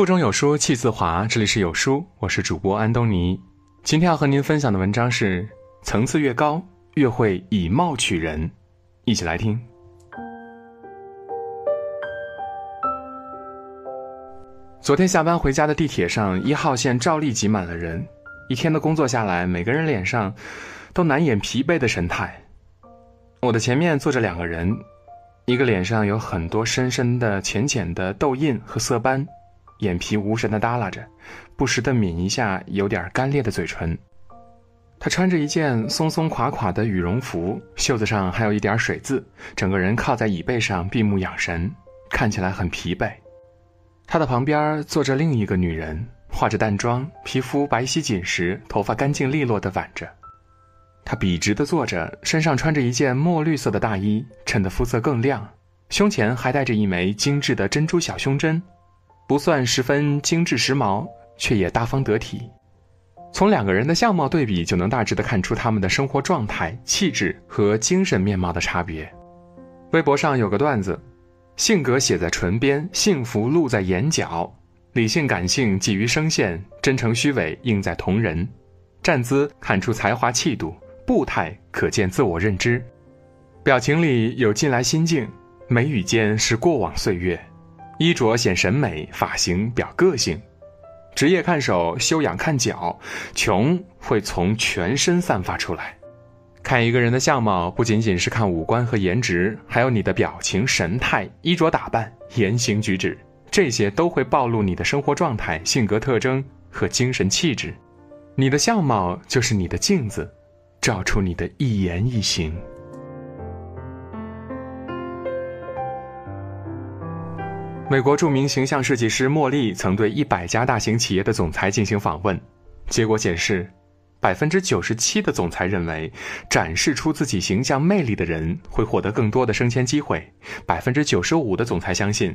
腹中有书气自华，这里是有书，我是主播安东尼。今天要和您分享的文章是：层次越高，越会以貌取人。一起来听。昨天下班回家的地铁上，一号线照例挤满了人。一天的工作下来，每个人脸上都难掩疲惫的神态。我的前面坐着两个人，一个脸上有很多深深的、浅浅的痘印和色斑。眼皮无神的耷拉着，不时的抿一下有点干裂的嘴唇。他穿着一件松松垮垮的羽绒服，袖子上还有一点水渍，整个人靠在椅背上闭目养神，看起来很疲惫。他的旁边坐着另一个女人，化着淡妆，皮肤白皙紧实，头发干净利落的挽着。他笔直的坐着，身上穿着一件墨绿色的大衣，衬得肤色更亮，胸前还戴着一枚精致的珍珠小胸针。不算十分精致时髦，却也大方得体。从两个人的相貌对比，就能大致的看出他们的生活状态、气质和精神面貌的差别。微博上有个段子：性格写在唇边，幸福露在眼角；理性感性寄于声线，真诚虚伪映在瞳仁。站姿看出才华气度，步态可见自我认知，表情里有近来心境，眉宇间是过往岁月。衣着显审美，发型表个性，职业看手，修养看脚，穷会从全身散发出来。看一个人的相貌，不仅仅是看五官和颜值，还有你的表情、神态、衣着打扮、言行举止，这些都会暴露你的生活状态、性格特征和精神气质。你的相貌就是你的镜子，照出你的一言一行。美国著名形象设计师莫莉曾对一百家大型企业的总裁进行访问，结果显示，百分之九十七的总裁认为，展示出自己形象魅力的人会获得更多的升迁机会；百分之九十五的总裁相信，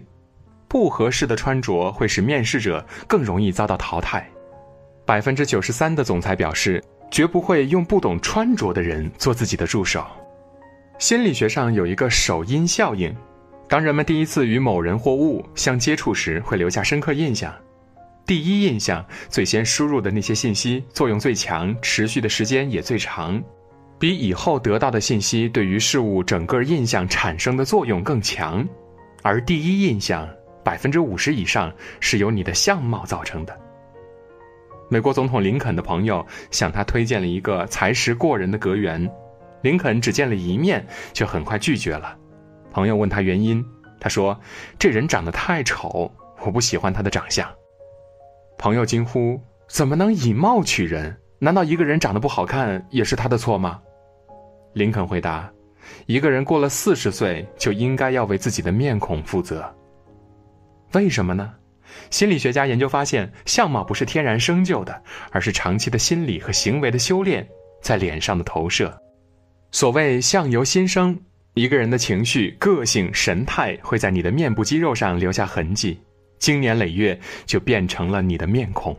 不合适的穿着会使面试者更容易遭到淘汰；百分之九十三的总裁表示，绝不会用不懂穿着的人做自己的助手。心理学上有一个首因效应。当人们第一次与某人或物相接触时，会留下深刻印象。第一印象最先输入的那些信息作用最强，持续的时间也最长，比以后得到的信息对于事物整个印象产生的作用更强。而第一印象百分之五十以上是由你的相貌造成的。美国总统林肯的朋友向他推荐了一个才识过人的阁员，林肯只见了一面，却很快拒绝了。朋友问他原因，他说：“这人长得太丑，我不喜欢他的长相。”朋友惊呼：“怎么能以貌取人？难道一个人长得不好看也是他的错吗？”林肯回答：“一个人过了四十岁就应该要为自己的面孔负责。为什么呢？心理学家研究发现，相貌不是天然生就的，而是长期的心理和行为的修炼在脸上的投射。所谓相由心生。”一个人的情绪、个性、神态会在你的面部肌肉上留下痕迹，经年累月就变成了你的面孔。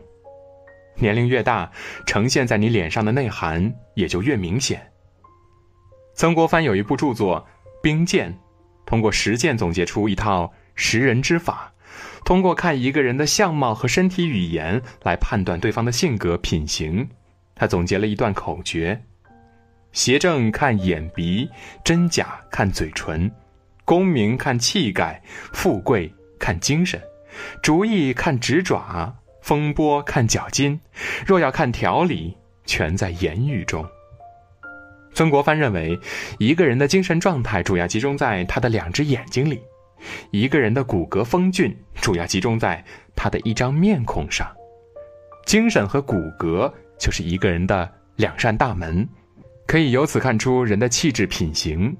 年龄越大，呈现在你脸上的内涵也就越明显。曾国藩有一部著作《兵谏》，通过实践总结出一套识人之法，通过看一个人的相貌和身体语言来判断对方的性格品行。他总结了一段口诀。邪正看眼鼻，真假看嘴唇，功名看气概，富贵看精神，主意看指爪，风波看脚筋。若要看条理，全在言语中。曾国藩认为，一个人的精神状态主要集中在他的两只眼睛里，一个人的骨骼风俊主要集中在他的一张面孔上。精神和骨骼就是一个人的两扇大门。可以由此看出人的气质品行。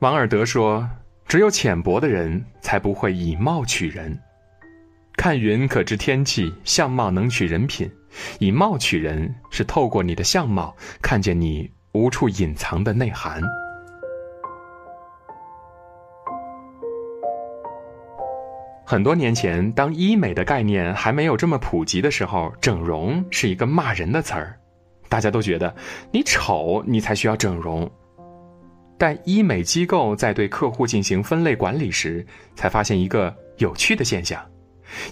王尔德说：“只有浅薄的人才不会以貌取人。看云可知天气，相貌能取人品。以貌取人是透过你的相貌看见你无处隐藏的内涵。”很多年前，当医美的概念还没有这么普及的时候，整容是一个骂人的词儿。大家都觉得你丑，你才需要整容。但医美机构在对客户进行分类管理时，才发现一个有趣的现象：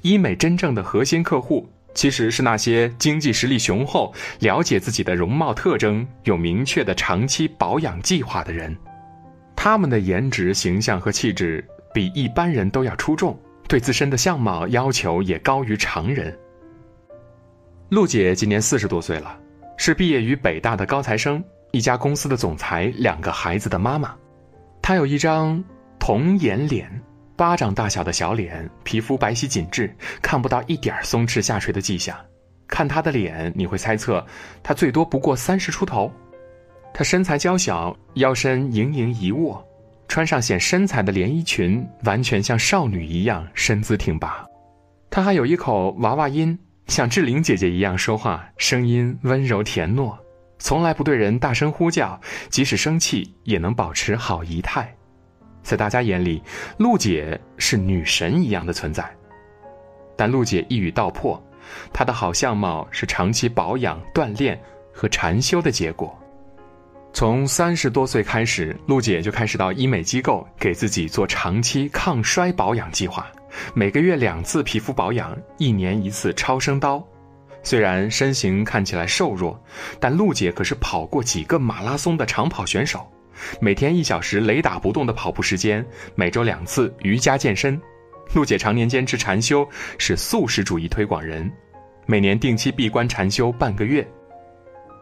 医美真正的核心客户其实是那些经济实力雄厚、了解自己的容貌特征、有明确的长期保养计划的人。他们的颜值、形象和气质比一般人都要出众，对自身的相貌要求也高于常人。陆姐今年四十多岁了，是毕业于北大的高材生，一家公司的总裁，两个孩子的妈妈。她有一张童颜脸。巴掌大小的小脸，皮肤白皙紧致，看不到一点松弛下垂的迹象。看她的脸，你会猜测她最多不过三十出头。她身材娇小，腰身盈盈一握，穿上显身材的连衣裙，完全像少女一样身姿挺拔。她还有一口娃娃音，像志玲姐姐一样说话，声音温柔甜糯，从来不对人大声呼叫，即使生气也能保持好仪态。在大家眼里，陆姐是女神一样的存在，但陆姐一语道破，她的好相貌是长期保养、锻炼和禅修的结果。从三十多岁开始，陆姐就开始到医美机构给自己做长期抗衰保养计划，每个月两次皮肤保养，一年一次超声刀。虽然身形看起来瘦弱，但陆姐可是跑过几个马拉松的长跑选手。每天一小时雷打不动的跑步时间，每周两次瑜伽健身。陆姐常年坚持禅修，是素食主义推广人，每年定期闭关禅修半个月。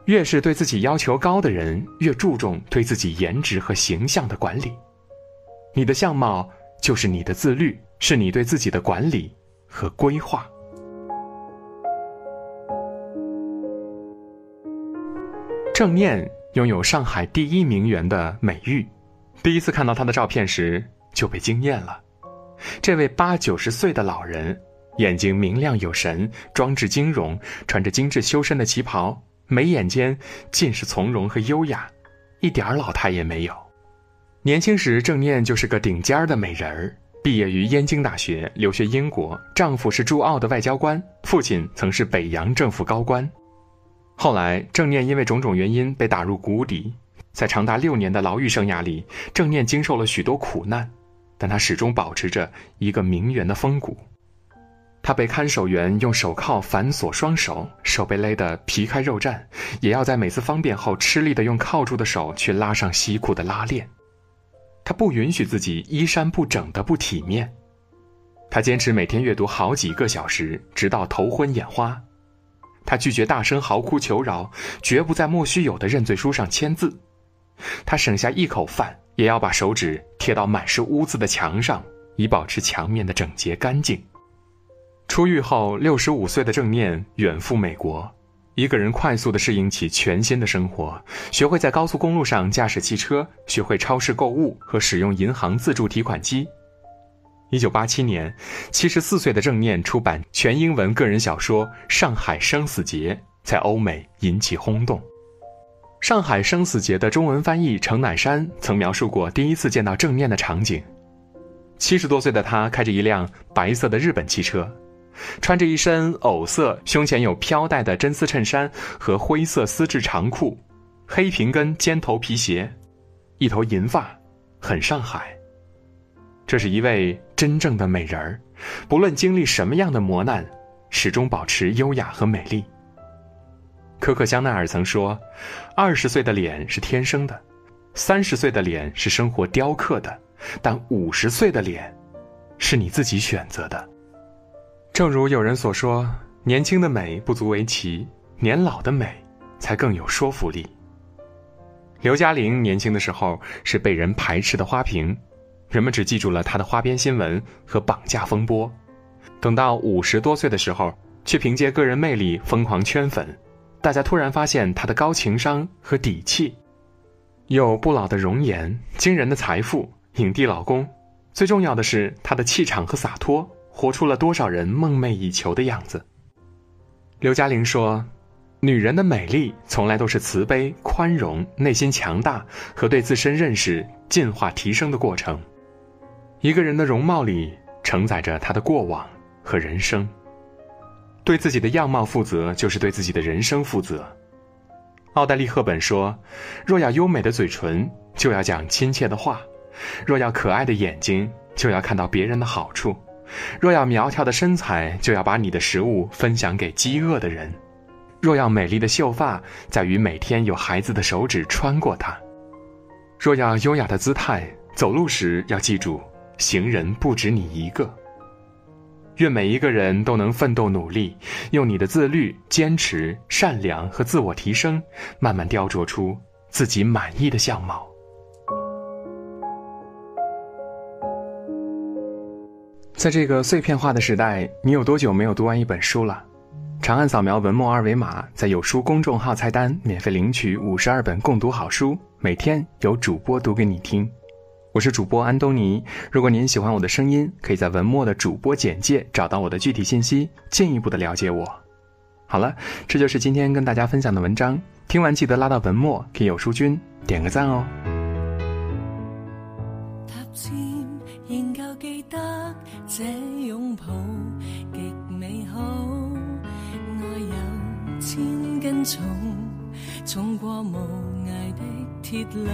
越是对自己要求高的人，越注重对自己颜值和形象的管理。你的相貌就是你的自律，是你对自己的管理和规划。郑念。拥有上海第一名媛的美誉，第一次看到她的照片时就被惊艳了。这位八九十岁的老人，眼睛明亮有神，装置晶容，穿着精致修身的旗袍，眉眼间尽是从容和优雅，一点老态也没有。年轻时，郑念就是个顶尖的美人儿，毕业于燕京大学，留学英国，丈夫是驻澳的外交官，父亲曾是北洋政府高官。后来，郑念因为种种原因被打入谷底，在长达六年的牢狱生涯里，郑念经受了许多苦难，但他始终保持着一个名媛的风骨。他被看守员用手铐反锁双手，手被勒得皮开肉绽，也要在每次方便后吃力地用铐住的手去拉上西裤的拉链。他不允许自己衣衫不整的不体面，他坚持每天阅读好几个小时，直到头昏眼花。他拒绝大声嚎哭求饶，绝不在莫须有的认罪书上签字。他省下一口饭，也要把手指贴到满是污渍的墙上，以保持墙面的整洁干净。出狱后，六十五岁的郑念远赴美国，一个人快速的适应起全新的生活，学会在高速公路上驾驶汽车，学会超市购物和使用银行自助提款机。一九八七年，七十四岁的郑念出版全英文个人小说《上海生死劫》，在欧美引起轰动。《上海生死劫》的中文翻译程乃山曾描述过第一次见到郑念的场景：七十多岁的他开着一辆白色的日本汽车，穿着一身藕色、胸前有飘带的真丝衬衫和灰色丝质长裤，黑平跟尖头皮鞋，一头银发，很上海。这是一位真正的美人儿，不论经历什么样的磨难，始终保持优雅和美丽。可可香奈儿曾说：“二十岁的脸是天生的，三十岁的脸是生活雕刻的，但五十岁的脸，是你自己选择的。”正如有人所说：“年轻的美不足为奇，年老的美才更有说服力。”刘嘉玲年轻的时候是被人排斥的花瓶。人们只记住了她的花边新闻和绑架风波，等到五十多岁的时候，却凭借个人魅力疯狂圈粉。大家突然发现她的高情商和底气，有不老的容颜、惊人的财富、影帝老公，最重要的是她的气场和洒脱，活出了多少人梦寐以求的样子。刘嘉玲说：“女人的美丽从来都是慈悲、宽容、内心强大和对自身认识、进化提升的过程。”一个人的容貌里承载着他的过往和人生。对自己的样貌负责，就是对自己的人生负责。奥黛丽·赫本说：“若要优美的嘴唇，就要讲亲切的话；若要可爱的眼睛，就要看到别人的好处；若要苗条的身材，就要把你的食物分享给饥饿的人；若要美丽的秀发，在于每天有孩子的手指穿过它；若要优雅的姿态，走路时要记住，行人不止你一个。愿每一个人都能奋斗努力，用你的自律、坚持、善良和自我提升，慢慢雕琢出自己满意的相貌。在这个碎片化的时代，你有多久没有读完一本书了？长按扫描文末二维码，在有书公众号菜单免费领取五十二本共读好书，每天有主播读给你听。我是主播安东尼。如果您喜欢我的声音，可以在文末的主播简介找到我的具体信息，进一步的了解我。好了，这就是今天跟大家分享的文章。听完记得拉到文末给有书君点个赞哦。这拥抱极美好，爱有千斤重，重过无涯的铁路。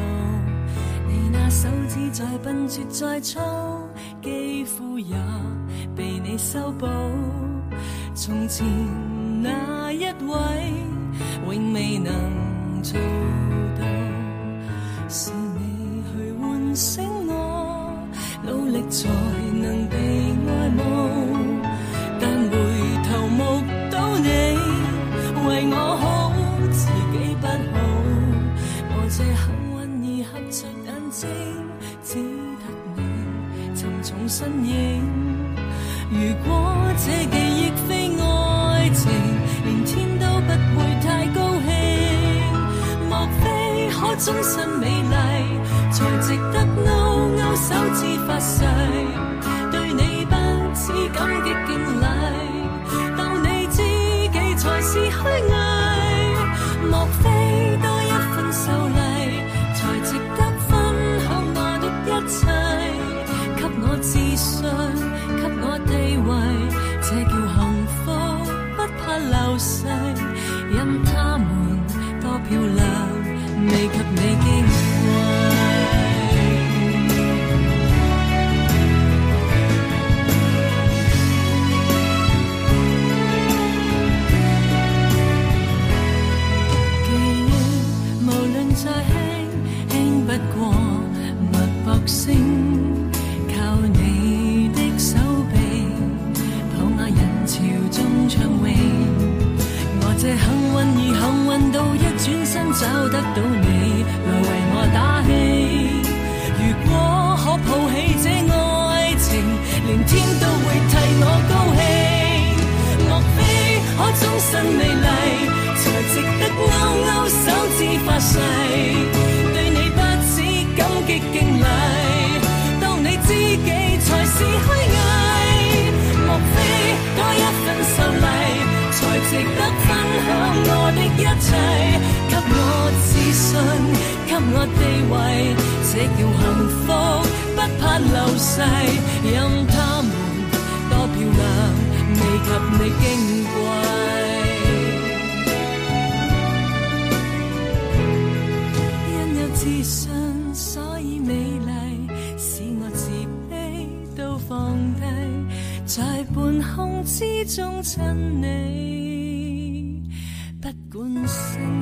你那手指再笨拙再粗，肌肤也被你修补。从前那一位，永未能做到，而幸运到一转身找得到你来为我打气。如果可抱起这爱情，连天都会替我高兴。莫非可终身美丽，才值得勾勾手指发誓，对你不止感激敬礼，当你知己才是虚伪。莫非多一份秀丽，才值得分一切给我？自信，给我地位，这叫幸福，不怕流逝。任他们多漂亮，未及你矜贵。因有自信，所以美丽，使我自卑都放低，在半空之中亲你，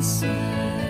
see.